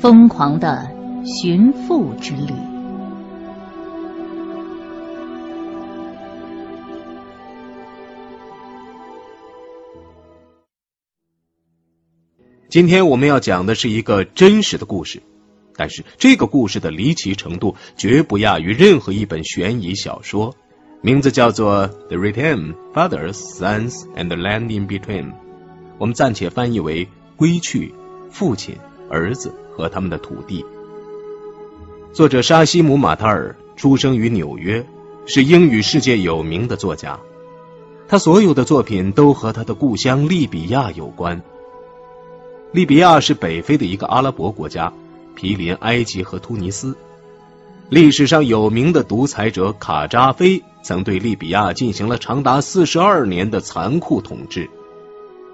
疯狂的寻父之旅。今天我们要讲的是一个真实的故事，但是这个故事的离奇程度绝不亚于任何一本悬疑小说。名字叫做《The Return: Fathers, Sons, and the Land in Between》，我们暂且翻译为《归去：父亲、儿子和他们的土地》。作者沙西姆·马塔尔出生于纽约，是英语世界有名的作家。他所有的作品都和他的故乡利比亚有关。利比亚是北非的一个阿拉伯国家，毗邻埃及和突尼斯。历史上有名的独裁者卡扎菲曾对利比亚进行了长达四十二年的残酷统治。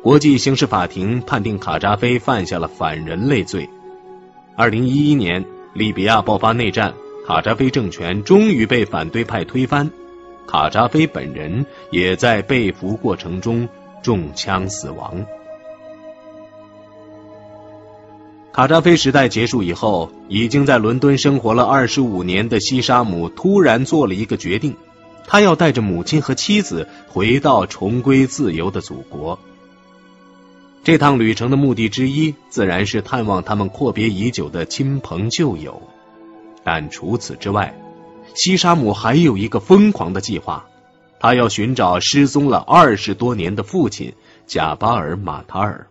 国际刑事法庭判定卡扎菲犯下了反人类罪。二零一一年，利比亚爆发内战，卡扎菲政权终于被反对派推翻，卡扎菲本人也在被俘过程中中枪死亡。卡扎菲时代结束以后，已经在伦敦生活了二十五年的西沙姆突然做了一个决定，他要带着母亲和妻子回到重归自由的祖国。这趟旅程的目的之一，自然是探望他们阔别已久的亲朋旧友。但除此之外，西沙姆还有一个疯狂的计划，他要寻找失踪了二十多年的父亲贾巴尔·马塔尔。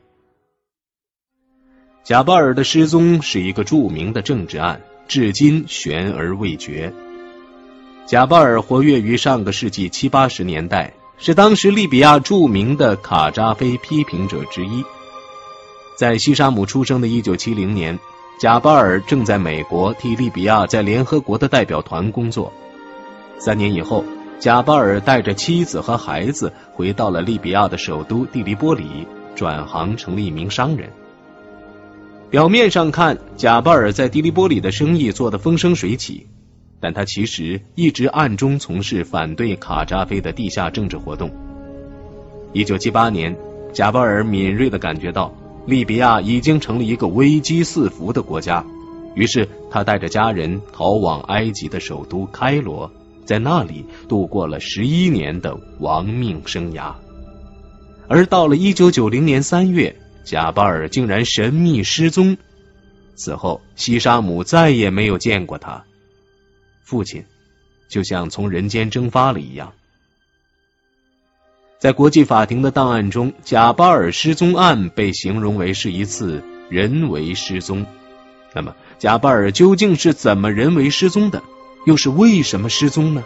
贾巴尔的失踪是一个著名的政治案，至今悬而未决。贾巴尔活跃于上个世纪七八十年代，是当时利比亚著名的卡扎菲批评者之一。在西沙姆出生的一九七零年，贾巴尔正在美国替利比亚在联合国的代表团工作。三年以后，贾巴尔带着妻子和孩子回到了利比亚的首都蒂利波里，转行成了一名商人。表面上看，贾巴尔在迪利波里的生意做得风生水起，但他其实一直暗中从事反对卡扎菲的地下政治活动。一九七八年，贾巴尔敏锐地感觉到利比亚已经成了一个危机四伏的国家，于是他带着家人逃往埃及的首都开罗，在那里度过了十一年的亡命生涯。而到了一九九零年三月。贾巴尔竟然神秘失踪，此后西沙姆再也没有见过他。父亲就像从人间蒸发了一样。在国际法庭的档案中，贾巴尔失踪案被形容为是一次人为失踪。那么，贾巴尔究竟是怎么人为失踪的？又是为什么失踪呢？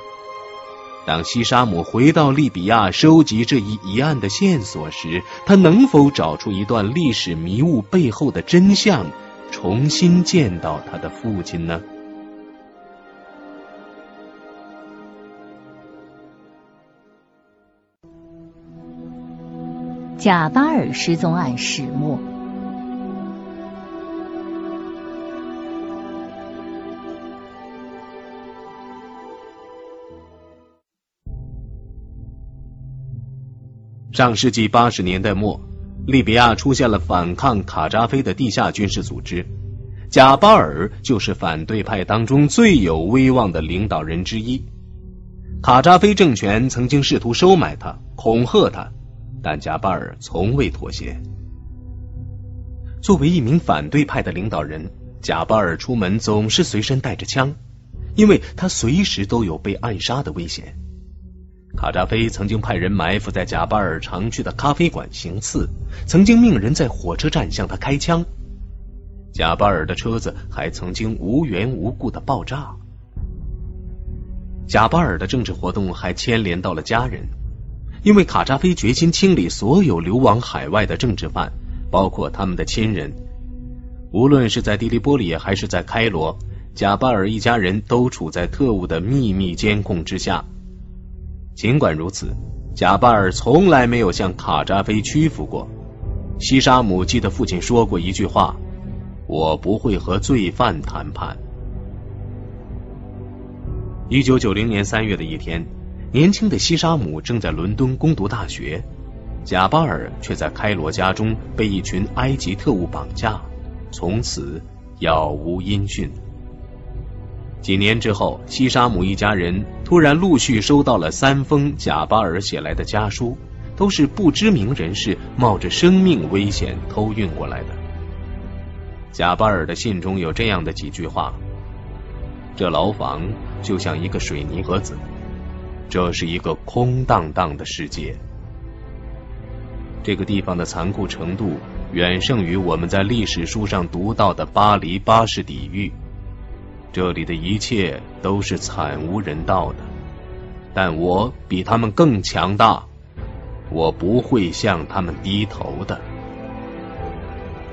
当西沙姆回到利比亚收集这一疑案的线索时，他能否找出一段历史迷雾背后的真相，重新见到他的父亲呢？贾巴尔失踪案始末。上世纪八十年代末，利比亚出现了反抗卡扎菲的地下军事组织，贾巴尔就是反对派当中最有威望的领导人之一。卡扎菲政权曾经试图收买他、恐吓他，但贾巴尔从未妥协。作为一名反对派的领导人，贾巴尔出门总是随身带着枪，因为他随时都有被暗杀的危险。卡扎菲曾经派人埋伏在贾巴尔常去的咖啡馆行刺，曾经命人在火车站向他开枪。贾巴尔的车子还曾经无缘无故的爆炸。贾巴尔的政治活动还牵连到了家人，因为卡扎菲决心清理所有流亡海外的政治犯，包括他们的亲人。无论是在迪利波里还是在开罗，贾巴尔一家人都处在特务的秘密监控之下。尽管如此，贾巴尔从来没有向卡扎菲屈服过。西沙姆记得父亲说过一句话：“我不会和罪犯谈判。”一九九零年三月的一天，年轻的西沙姆正在伦敦攻读大学，贾巴尔却在开罗家中被一群埃及特务绑架，从此杳无音讯。几年之后，西沙姆一家人突然陆续收到了三封贾巴尔写来的家书，都是不知名人士冒着生命危险偷运过来的。贾巴尔的信中有这样的几句话：“这牢房就像一个水泥盒子，这是一个空荡荡的世界。这个地方的残酷程度远胜于我们在历史书上读到的巴黎巴士底狱。”这里的一切都是惨无人道的，但我比他们更强大，我不会向他们低头的。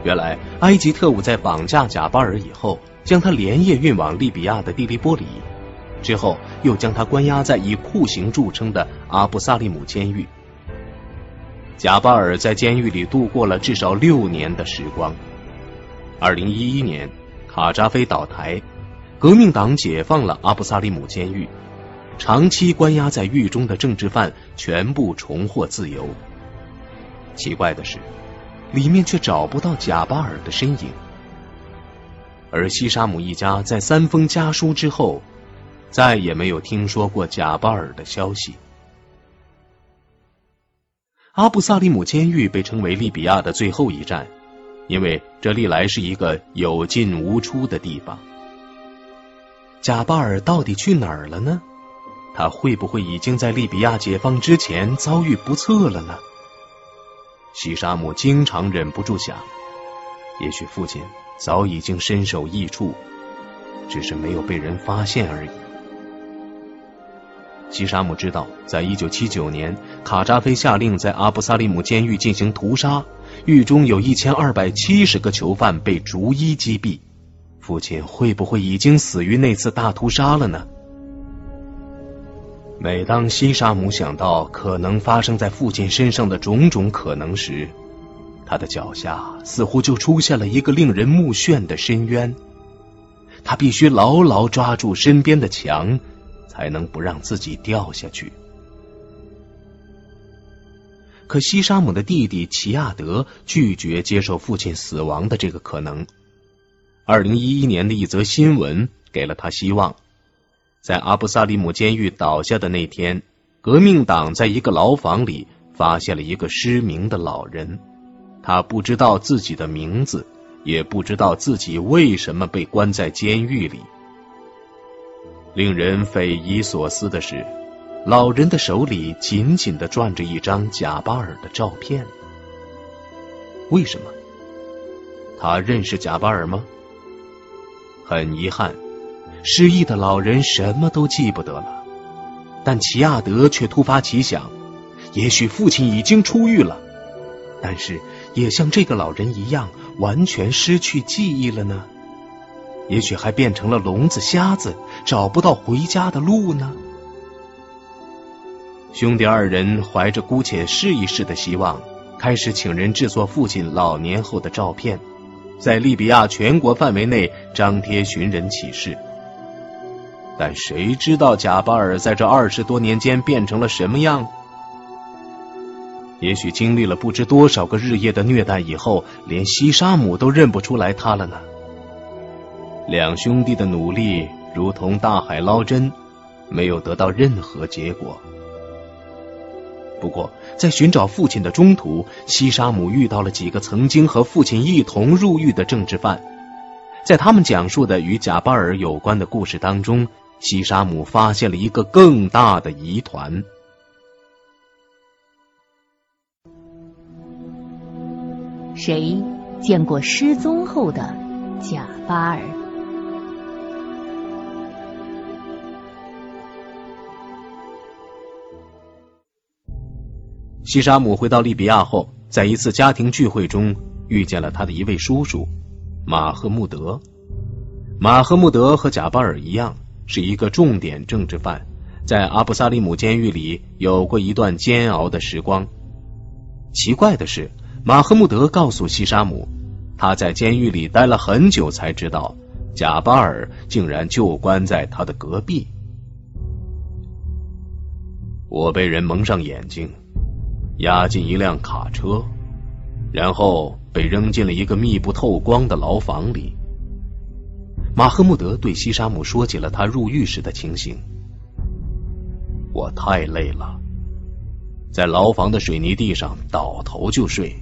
原来，埃及特务在绑架贾巴尔以后，将他连夜运往利比亚的蒂利波里，之后又将他关押在以酷刑著称的阿布萨利姆监狱。贾巴尔在监狱里度过了至少六年的时光。二零一一年，卡扎菲倒台。革命党解放了阿布萨利姆监狱，长期关押在狱中的政治犯全部重获自由。奇怪的是，里面却找不到贾巴尔的身影。而西沙姆一家在三封家书之后，再也没有听说过贾巴尔的消息。阿布萨利姆监狱被称为利比亚的最后一站，因为这历来是一个有进无出的地方。贾巴尔到底去哪儿了呢？他会不会已经在利比亚解放之前遭遇不测了呢？西沙姆经常忍不住想，也许父亲早已经身首异处，只是没有被人发现而已。西沙姆知道，在一九七九年，卡扎菲下令在阿布萨利姆监狱进行屠杀，狱中有一千二百七十个囚犯被逐一击毙。父亲会不会已经死于那次大屠杀了呢？每当西沙姆想到可能发生在父亲身上的种种可能时，他的脚下似乎就出现了一个令人目眩的深渊。他必须牢牢抓住身边的墙，才能不让自己掉下去。可西沙姆的弟弟齐亚德拒绝接受父亲死亡的这个可能。二零一一年的一则新闻给了他希望。在阿布萨里姆监狱倒下的那天，革命党在一个牢房里发现了一个失明的老人。他不知道自己的名字，也不知道自己为什么被关在监狱里。令人匪夷所思的是，老人的手里紧紧的攥着一张贾巴尔的照片。为什么？他认识贾巴尔吗？很遗憾，失忆的老人什么都记不得了。但齐亚德却突发奇想，也许父亲已经出狱了，但是也像这个老人一样，完全失去记忆了呢？也许还变成了聋子、瞎子，找不到回家的路呢？兄弟二人怀着姑且试一试的希望，开始请人制作父亲老年后的照片。在利比亚全国范围内张贴寻人启事，但谁知道贾巴尔在这二十多年间变成了什么样？也许经历了不知多少个日夜的虐待以后，连西沙姆都认不出来他了呢。两兄弟的努力如同大海捞针，没有得到任何结果。不过，在寻找父亲的中途，西沙姆遇到了几个曾经和父亲一同入狱的政治犯。在他们讲述的与贾巴尔有关的故事当中，西沙姆发现了一个更大的疑团：谁见过失踪后的贾巴尔？西沙姆回到利比亚后，在一次家庭聚会中遇见了他的一位叔叔马赫穆德。马赫穆德和贾巴尔一样，是一个重点政治犯，在阿布萨利姆监狱里有过一段煎熬的时光。奇怪的是，马赫穆德告诉西沙姆，他在监狱里待了很久，才知道贾巴尔竟然就关在他的隔壁。我被人蒙上眼睛。押进一辆卡车，然后被扔进了一个密不透光的牢房里。马赫穆德对西沙姆说起了他入狱时的情形。我太累了，在牢房的水泥地上倒头就睡。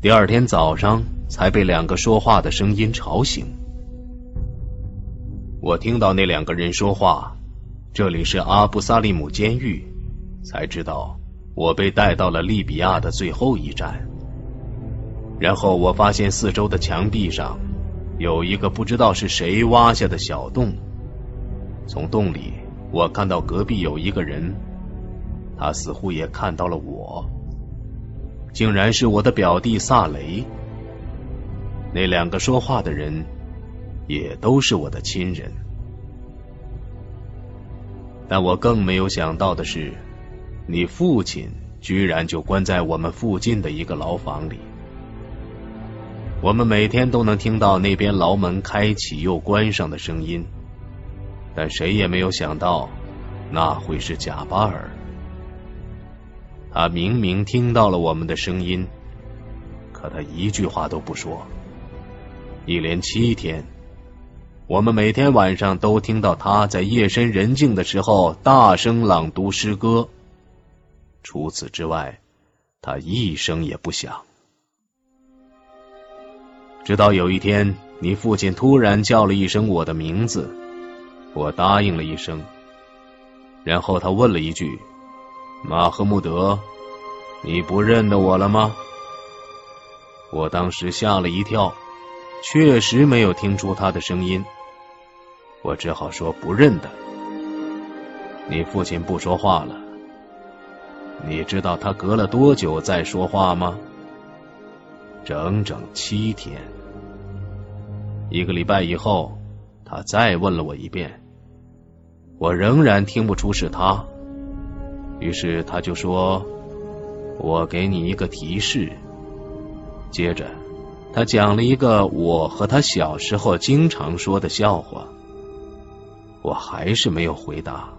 第二天早上才被两个说话的声音吵醒。我听到那两个人说话，这里是阿布萨利姆监狱，才知道我被带到了利比亚的最后一站。然后我发现四周的墙壁上有一个不知道是谁挖下的小洞，从洞里。我看到隔壁有一个人，他似乎也看到了我，竟然是我的表弟萨雷。那两个说话的人也都是我的亲人，但我更没有想到的是，你父亲居然就关在我们附近的一个牢房里。我们每天都能听到那边牢门开启又关上的声音。但谁也没有想到，那会是贾巴尔。他明明听到了我们的声音，可他一句话都不说。一连七天，我们每天晚上都听到他在夜深人静的时候大声朗读诗歌。除此之外，他一声也不响。直到有一天，你父亲突然叫了一声我的名字。我答应了一声，然后他问了一句：“马赫穆德，你不认得我了吗？”我当时吓了一跳，确实没有听出他的声音。我只好说不认得。你父亲不说话了。你知道他隔了多久再说话吗？整整七天。一个礼拜以后，他再问了我一遍。我仍然听不出是他，于是他就说：“我给你一个提示。”接着，他讲了一个我和他小时候经常说的笑话。我还是没有回答，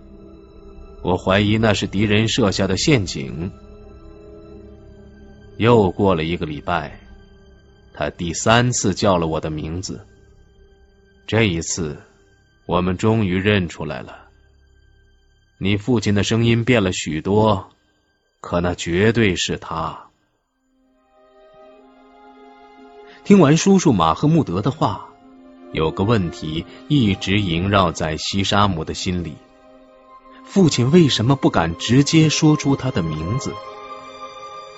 我怀疑那是敌人设下的陷阱。又过了一个礼拜，他第三次叫了我的名字。这一次，我们终于认出来了。你父亲的声音变了许多，可那绝对是他。听完叔叔马赫穆德的话，有个问题一直萦绕在西沙姆的心里：父亲为什么不敢直接说出他的名字？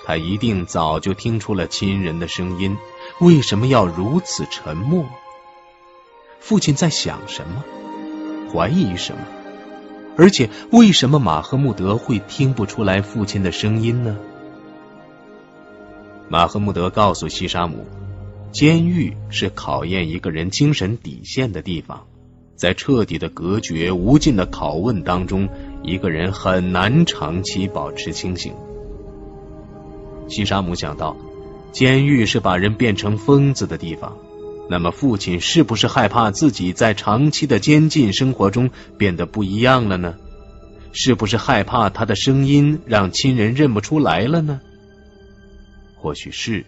他一定早就听出了亲人的声音，为什么要如此沉默？父亲在想什么？怀疑什么？而且，为什么马赫穆德会听不出来父亲的声音呢？马赫穆德告诉西沙姆，监狱是考验一个人精神底线的地方，在彻底的隔绝、无尽的拷问当中，一个人很难长期保持清醒。西沙姆想到，监狱是把人变成疯子的地方。那么，父亲是不是害怕自己在长期的监禁生活中变得不一样了呢？是不是害怕他的声音让亲人认不出来了呢？或许是，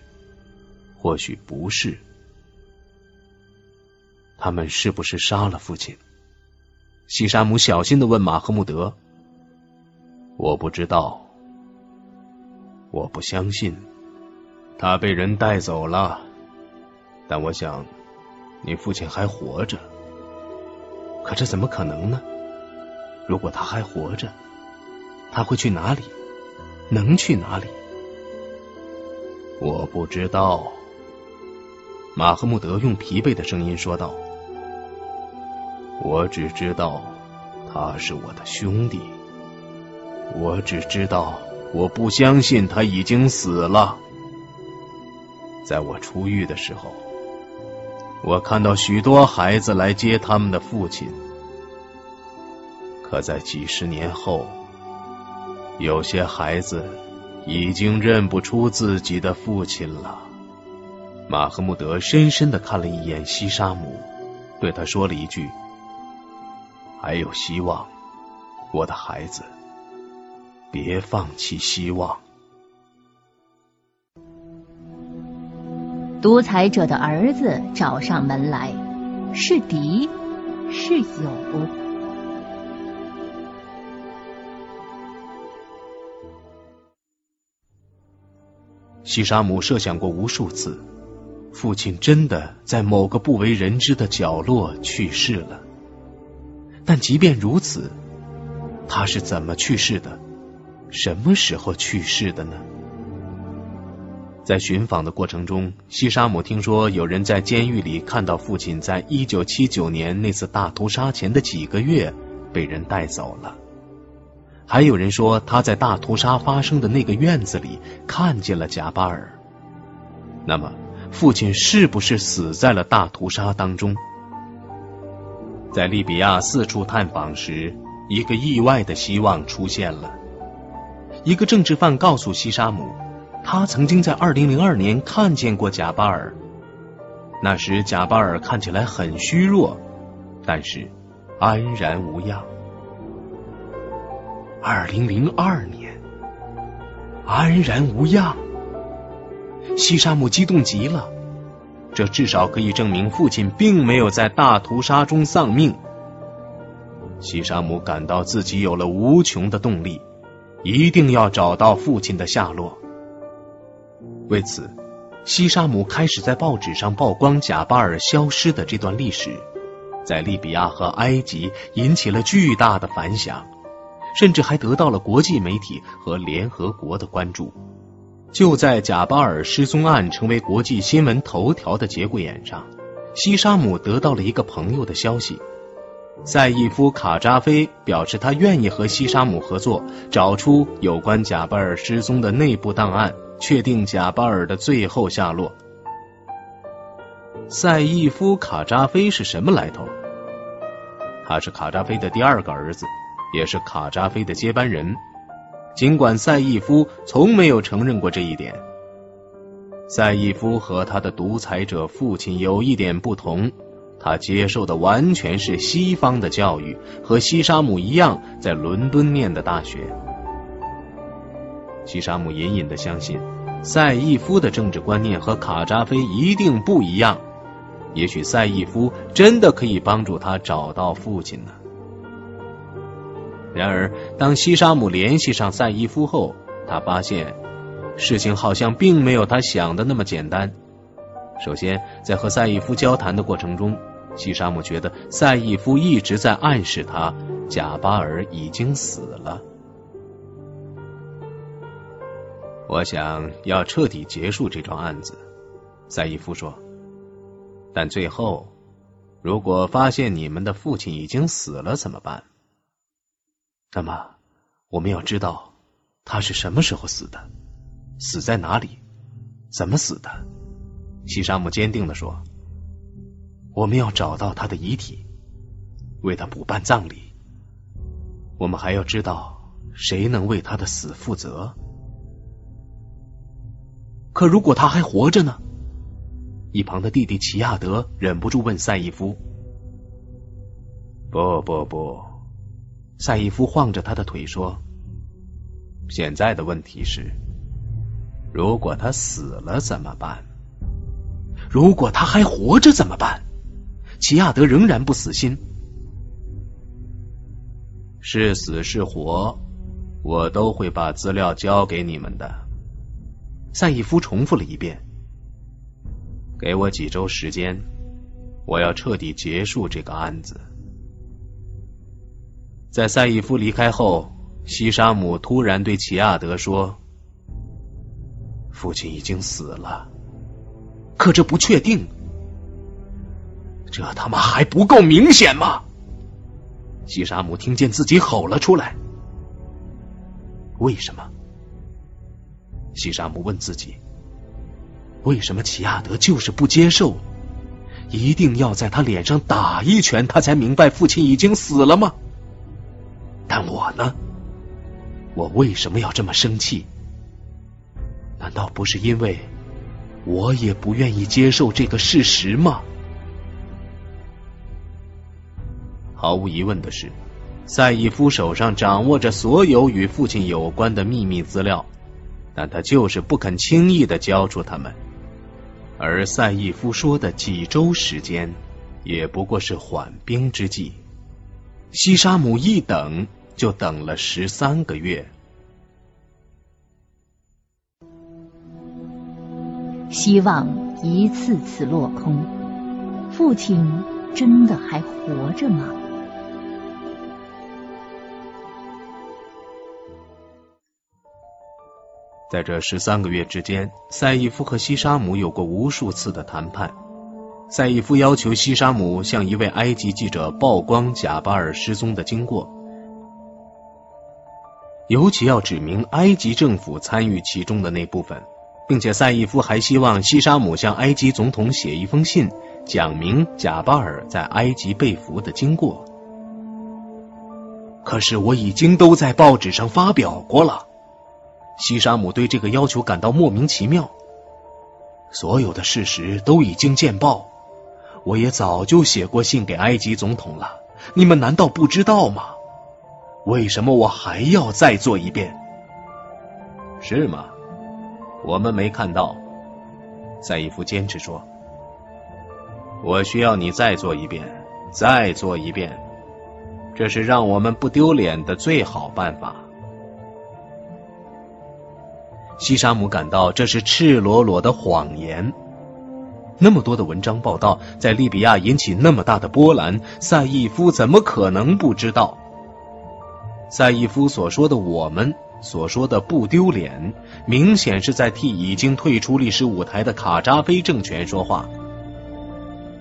或许不是。他们是不是杀了父亲？西沙姆小心的问马赫穆德：“我不知道，我不相信，他被人带走了。”但我想，你父亲还活着。可这怎么可能呢？如果他还活着，他会去哪里？能去哪里？我不知道。马赫穆德用疲惫的声音说道：“我只知道他是我的兄弟。我只知道，我不相信他已经死了。在我出狱的时候。”我看到许多孩子来接他们的父亲，可在几十年后，有些孩子已经认不出自己的父亲了。马赫穆德深深的看了一眼西沙姆，对他说了一句：“还有希望，我的孩子，别放弃希望。”独裁者的儿子找上门来，是敌是友？西沙姆设想过无数次，父亲真的在某个不为人知的角落去世了。但即便如此，他是怎么去世的？什么时候去世的呢？在寻访的过程中，西沙姆听说有人在监狱里看到父亲在一九七九年那次大屠杀前的几个月被人带走了。还有人说他在大屠杀发生的那个院子里看见了贾巴尔。那么，父亲是不是死在了大屠杀当中？在利比亚四处探访时，一个意外的希望出现了。一个政治犯告诉西沙姆。他曾经在二零零二年看见过贾巴尔，那时贾巴尔看起来很虚弱，但是安然无恙。二零零二年，安然无恙，西沙姆激动极了，这至少可以证明父亲并没有在大屠杀中丧命。西沙姆感到自己有了无穷的动力，一定要找到父亲的下落。为此，西沙姆开始在报纸上曝光贾巴尔消失的这段历史，在利比亚和埃及引起了巨大的反响，甚至还得到了国际媒体和联合国的关注。就在贾巴尔失踪案成为国际新闻头条的节骨眼上，西沙姆得到了一个朋友的消息：赛义夫·卡扎菲表示他愿意和西沙姆合作，找出有关贾巴尔失踪的内部档案。确定贾巴尔的最后下落。赛义夫·卡扎菲是什么来头？他是卡扎菲的第二个儿子，也是卡扎菲的接班人。尽管赛义夫从没有承认过这一点。赛义夫和他的独裁者父亲有一点不同，他接受的完全是西方的教育，和西沙姆一样，在伦敦念的大学。西沙姆隐隐的相信，赛义夫的政治观念和卡扎菲一定不一样。也许赛义夫真的可以帮助他找到父亲呢。然而，当西沙姆联系上赛义夫后，他发现事情好像并没有他想的那么简单。首先，在和赛义夫交谈的过程中，西沙姆觉得赛义夫一直在暗示他贾巴尔已经死了。我想要彻底结束这桩案子，赛义夫说。但最后，如果发现你们的父亲已经死了怎么办？那么我们要知道他是什么时候死的，死在哪里，怎么死的？西沙姆坚定的说。我们要找到他的遗体，为他补办葬礼。我们还要知道谁能为他的死负责。可如果他还活着呢？一旁的弟弟齐亚德忍不住问赛义夫：“不不不！”赛义夫晃着他的腿说：“现在的问题是，如果他死了怎么办？如果他还活着怎么办？”齐亚德仍然不死心：“是死是活，我都会把资料交给你们的。”赛义夫重复了一遍：“给我几周时间，我要彻底结束这个案子。”在赛义夫离开后，西沙姆突然对齐亚德说：“父亲已经死了，可这不确定。这他妈还不够明显吗？”西沙姆听见自己吼了出来：“为什么？”西沙姆问自己：“为什么齐亚德就是不接受？一定要在他脸上打一拳，他才明白父亲已经死了吗？但我呢？我为什么要这么生气？难道不是因为我也不愿意接受这个事实吗？”毫无疑问的是，赛义夫手上掌握着所有与父亲有关的秘密资料。但他就是不肯轻易的交出他们，而赛义夫说的几周时间，也不过是缓兵之计。西沙姆一等就等了十三个月。希望一次次落空，父亲真的还活着吗？在这十三个月之间，赛义夫和西沙姆有过无数次的谈判。赛义夫要求西沙姆向一位埃及记者曝光贾巴尔失踪的经过，尤其要指明埃及政府参与其中的那部分。并且赛义夫还希望西沙姆向埃及总统写一封信，讲明贾巴尔在埃及被俘的经过。可是我已经都在报纸上发表过了。西沙姆对这个要求感到莫名其妙。所有的事实都已经见报，我也早就写过信给埃及总统了。你们难道不知道吗？为什么我还要再做一遍？是吗？我们没看到，赛义夫坚持说：“我需要你再做一遍，再做一遍，这是让我们不丢脸的最好办法。”西沙姆感到这是赤裸裸的谎言。那么多的文章报道在利比亚引起那么大的波澜，赛义夫怎么可能不知道？赛义夫所说的“我们”。所说的不丢脸，明显是在替已经退出历史舞台的卡扎菲政权说话。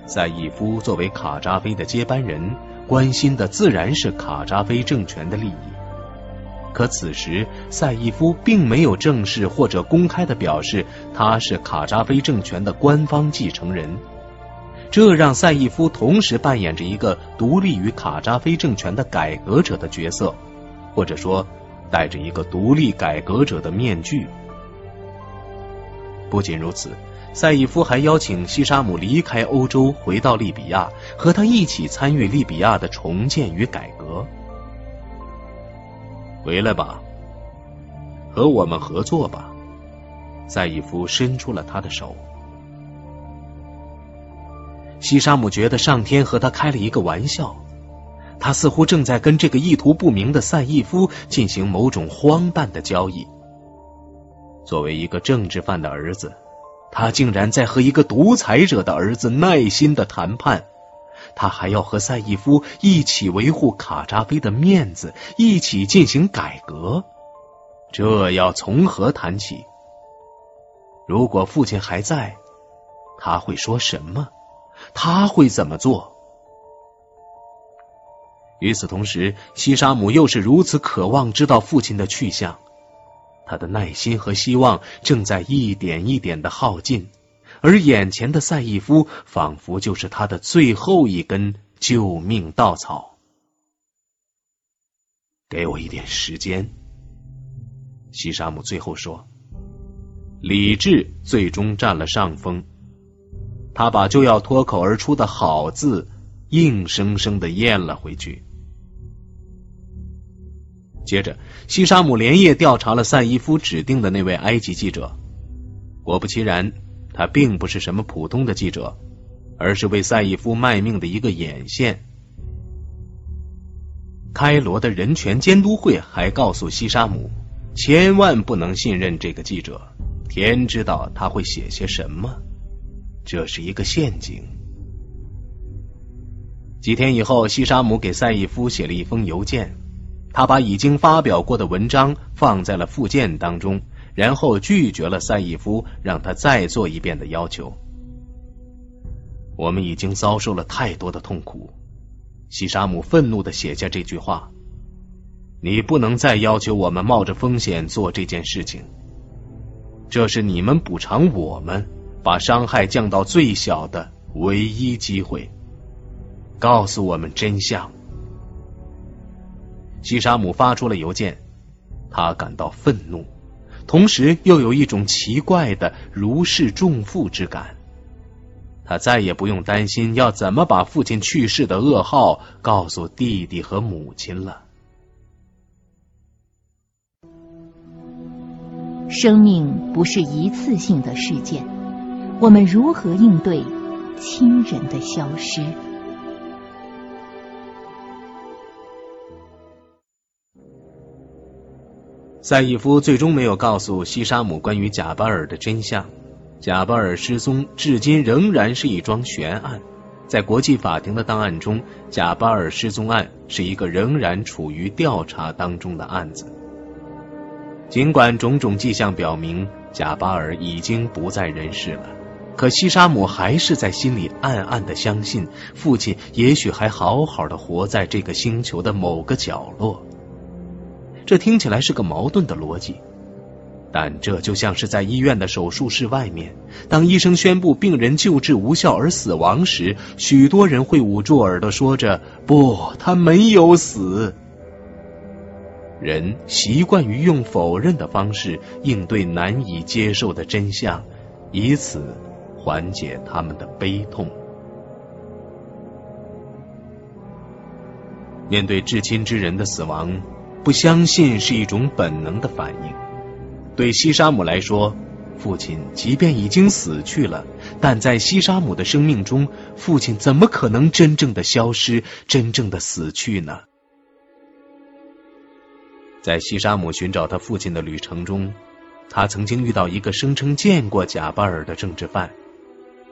赛义夫作为卡扎菲的接班人，关心的自然是卡扎菲政权的利益。可此时，赛义夫并没有正式或者公开的表示他是卡扎菲政权的官方继承人，这让赛义夫同时扮演着一个独立于卡扎菲政权的改革者的角色，或者说。戴着一个独立改革者的面具。不仅如此，赛义夫还邀请西沙姆离开欧洲，回到利比亚，和他一起参与利比亚的重建与改革。回来吧，和我们合作吧。赛义夫伸出了他的手。西沙姆觉得上天和他开了一个玩笑。他似乎正在跟这个意图不明的赛义夫进行某种荒诞的交易。作为一个政治犯的儿子，他竟然在和一个独裁者的儿子耐心的谈判。他还要和赛义夫一起维护卡扎菲的面子，一起进行改革。这要从何谈起？如果父亲还在，他会说什么？他会怎么做？与此同时，西沙姆又是如此渴望知道父亲的去向，他的耐心和希望正在一点一点的耗尽，而眼前的赛义夫仿佛就是他的最后一根救命稻草。给我一点时间，西沙姆最后说。理智最终占了上风，他把就要脱口而出的好字硬生生的咽了回去。接着，西沙姆连夜调查了赛义夫指定的那位埃及记者。果不其然，他并不是什么普通的记者，而是为赛义夫卖命的一个眼线。开罗的人权监督会还告诉西沙姆，千万不能信任这个记者，天知道他会写些什么，这是一个陷阱。几天以后，西沙姆给赛义夫写了一封邮件。他把已经发表过的文章放在了附件当中，然后拒绝了赛义夫让他再做一遍的要求。我们已经遭受了太多的痛苦，西沙姆愤怒的写下这句话：“你不能再要求我们冒着风险做这件事情。这是你们补偿我们，把伤害降到最小的唯一机会。告诉我们真相。”西沙姆发出了邮件，他感到愤怒，同时又有一种奇怪的如释重负之感。他再也不用担心要怎么把父亲去世的噩耗告诉弟弟和母亲了。生命不是一次性的事件，我们如何应对亲人的消失？赛义夫最终没有告诉西沙姆关于贾巴尔的真相，贾巴尔失踪至今仍然是一桩悬案。在国际法庭的档案中，贾巴尔失踪案是一个仍然处于调查当中的案子。尽管种种迹象表明贾巴尔已经不在人世了，可西沙姆还是在心里暗暗的相信，父亲也许还好好的活在这个星球的某个角落。这听起来是个矛盾的逻辑，但这就像是在医院的手术室外面，当医生宣布病人救治无效而死亡时，许多人会捂住耳朵说着：“不，他没有死。”人习惯于用否认的方式应对难以接受的真相，以此缓解他们的悲痛。面对至亲之人的死亡。不相信是一种本能的反应。对西沙姆来说，父亲即便已经死去了，但在西沙姆的生命中，父亲怎么可能真正的消失、真正的死去呢？在西沙姆寻找他父亲的旅程中，他曾经遇到一个声称见过贾巴尔的政治犯，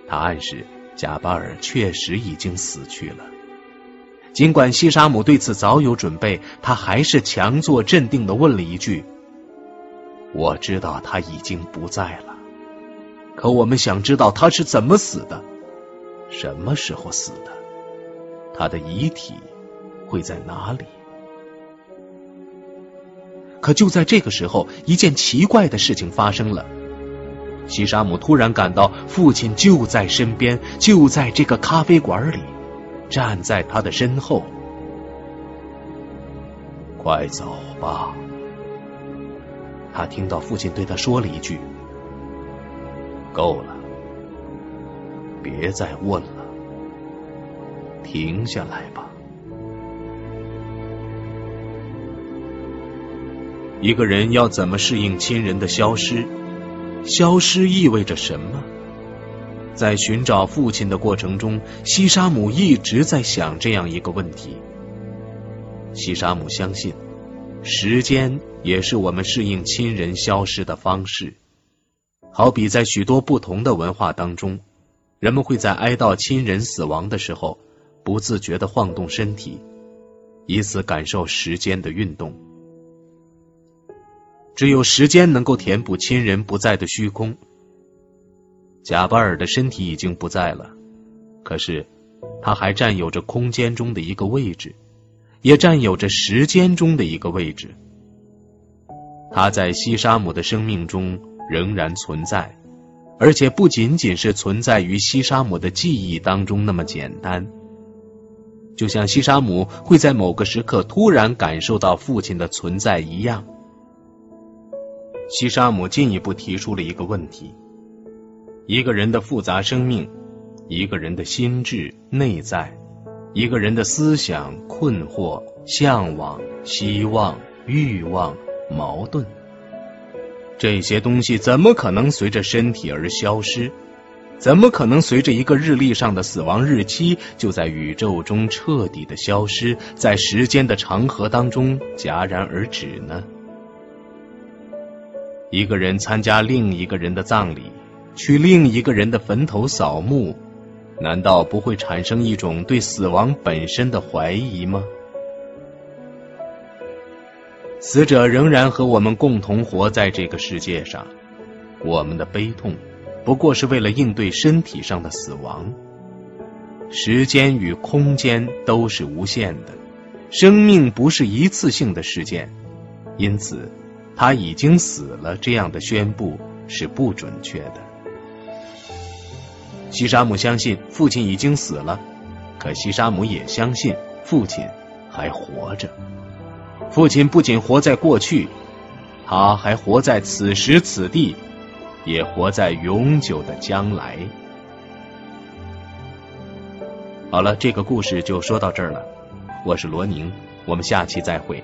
他暗示贾巴尔确实已经死去了。尽管西沙姆对此早有准备，他还是强作镇定的问了一句：“我知道他已经不在了，可我们想知道他是怎么死的，什么时候死的，他的遗体会在哪里？”可就在这个时候，一件奇怪的事情发生了。西沙姆突然感到父亲就在身边，就在这个咖啡馆里。站在他的身后，快走吧。他听到父亲对他说了一句：“够了，别再问了，停下来吧。”一个人要怎么适应亲人的消失？消失意味着什么？在寻找父亲的过程中，西沙姆一直在想这样一个问题。西沙姆相信，时间也是我们适应亲人消失的方式。好比在许多不同的文化当中，人们会在哀悼亲人死亡的时候，不自觉的晃动身体，以此感受时间的运动。只有时间能够填补亲人不在的虚空。贾巴尔的身体已经不在了，可是他还占有着空间中的一个位置，也占有着时间中的一个位置。他在西沙姆的生命中仍然存在，而且不仅仅是存在于西沙姆的记忆当中那么简单。就像西沙姆会在某个时刻突然感受到父亲的存在一样。西沙姆进一步提出了一个问题。一个人的复杂生命，一个人的心智内在，一个人的思想困惑、向往、希望、欲望、矛盾，这些东西怎么可能随着身体而消失？怎么可能随着一个日历上的死亡日期，就在宇宙中彻底的消失，在时间的长河当中戛然而止呢？一个人参加另一个人的葬礼。去另一个人的坟头扫墓，难道不会产生一种对死亡本身的怀疑吗？死者仍然和我们共同活在这个世界上，我们的悲痛不过是为了应对身体上的死亡。时间与空间都是无限的，生命不是一次性的事件，因此他已经死了这样的宣布是不准确的。西沙姆相信父亲已经死了，可西沙姆也相信父亲还活着。父亲不仅活在过去，他还活在此时此地，也活在永久的将来。好了，这个故事就说到这儿了。我是罗宁，我们下期再会。